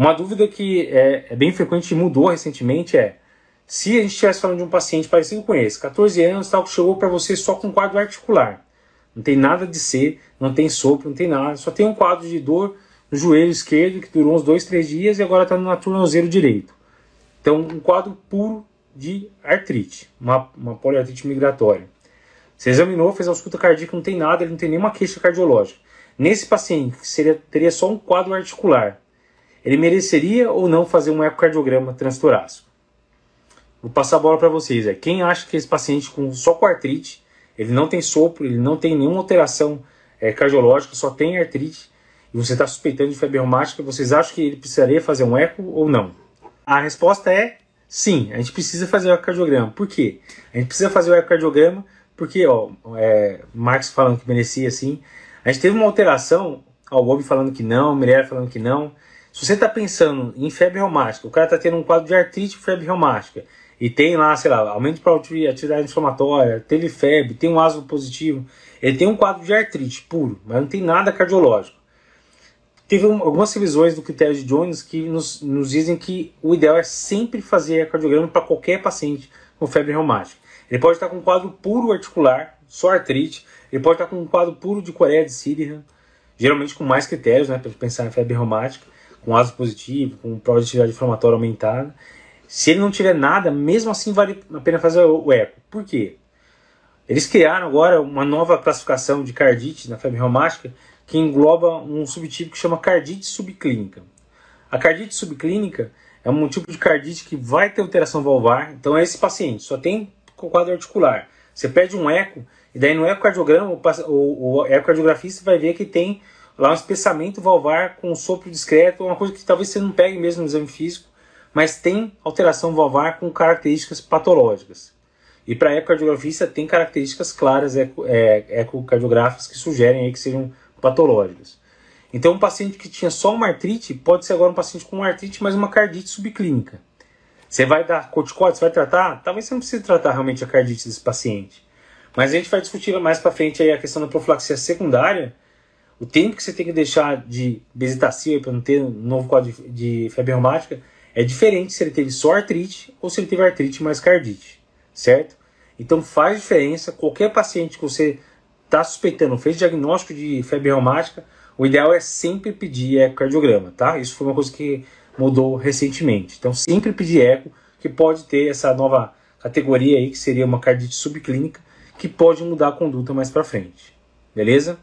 Uma dúvida que é, é bem frequente e mudou recentemente é se a gente estivesse falando de um paciente parecido com esse, 14 anos, tal, que chegou para você só com quadro articular, não tem nada de ser, não tem sopro, não tem nada, só tem um quadro de dor no joelho esquerdo que durou uns dois, três dias e agora está no tornozelo direito. Então, um quadro puro de artrite, uma, uma poliartrite migratória. Você examinou, fez a ausculta cardíaca, não tem nada, ele não tem nenhuma queixa cardiológica. Nesse paciente, que seria, teria só um quadro articular, ele mereceria ou não fazer um ecocardiograma transtorácico? Vou passar a bola para vocês. É, quem acha que esse paciente com só com artrite, ele não tem sopro, ele não tem nenhuma alteração é, cardiológica, só tem artrite, e você está suspeitando de febre reumática, vocês acham que ele precisaria fazer um eco ou não? A resposta é sim, a gente precisa fazer o ecocardiograma. Por quê? A gente precisa fazer o ecocardiograma porque, ó, é, Marx falando que merecia assim, a gente teve uma alteração, ó, o Bob falando que não, Mirella falando que não. Se você está pensando em febre reumática, o cara está tendo um quadro de artrite e febre reumática, e tem lá, sei lá, aumento de atividade inflamatória, teve febre, tem um ácido positivo, ele tem um quadro de artrite puro, mas não tem nada cardiológico. Teve um, algumas revisões do critério de Jones que nos, nos dizem que o ideal é sempre fazer cardiograma para qualquer paciente com febre reumática. Ele pode estar com um quadro puro articular, só artrite, ele pode estar com um quadro puro de Coreia de Síria, geralmente com mais critérios, né, para pensar em febre reumática, com ácido positivo, com prova de atividade inflamatória aumentada. Se ele não tiver nada, mesmo assim vale a pena fazer o eco. Por quê? Eles criaram agora uma nova classificação de cardite na febre reumática que engloba um subtipo que chama cardite subclínica. A cardite subclínica é um tipo de cardite que vai ter alteração valvar, então é esse paciente só tem quadro articular. Você pede um eco, e daí no ecocardiograma, o, o ecocardiografista vai ver que tem lá um espessamento valvar com um sopro discreto, uma coisa que talvez você não pegue mesmo no exame físico, mas tem alteração valvar com características patológicas. E para ecocardiografista tem características claras eco, é, ecocardiográficas que sugerem aí que sejam patológicas. Então, um paciente que tinha só uma artrite pode ser agora um paciente com uma artrite, mas uma cardite subclínica. Você vai dar corticóide, você vai tratar? Talvez você não precise tratar realmente a cardite desse paciente. Mas a gente vai discutir mais para frente aí a questão da profilaxia secundária, o tempo que você tem que deixar de bezetacil para não ter um novo quadro de, de febre reumática é diferente se ele teve só artrite ou se ele teve artrite mais cardite, certo? Então faz diferença. Qualquer paciente que você está suspeitando, fez diagnóstico de febre reumática, o ideal é sempre pedir ecocardiograma, tá? Isso foi uma coisa que mudou recentemente. Então sempre pedir eco, que pode ter essa nova categoria aí, que seria uma cardite subclínica, que pode mudar a conduta mais para frente. Beleza?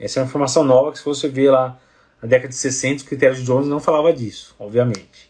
Essa é uma informação nova que se você ver lá na década de 60, os critérios de Jones não falava disso, obviamente.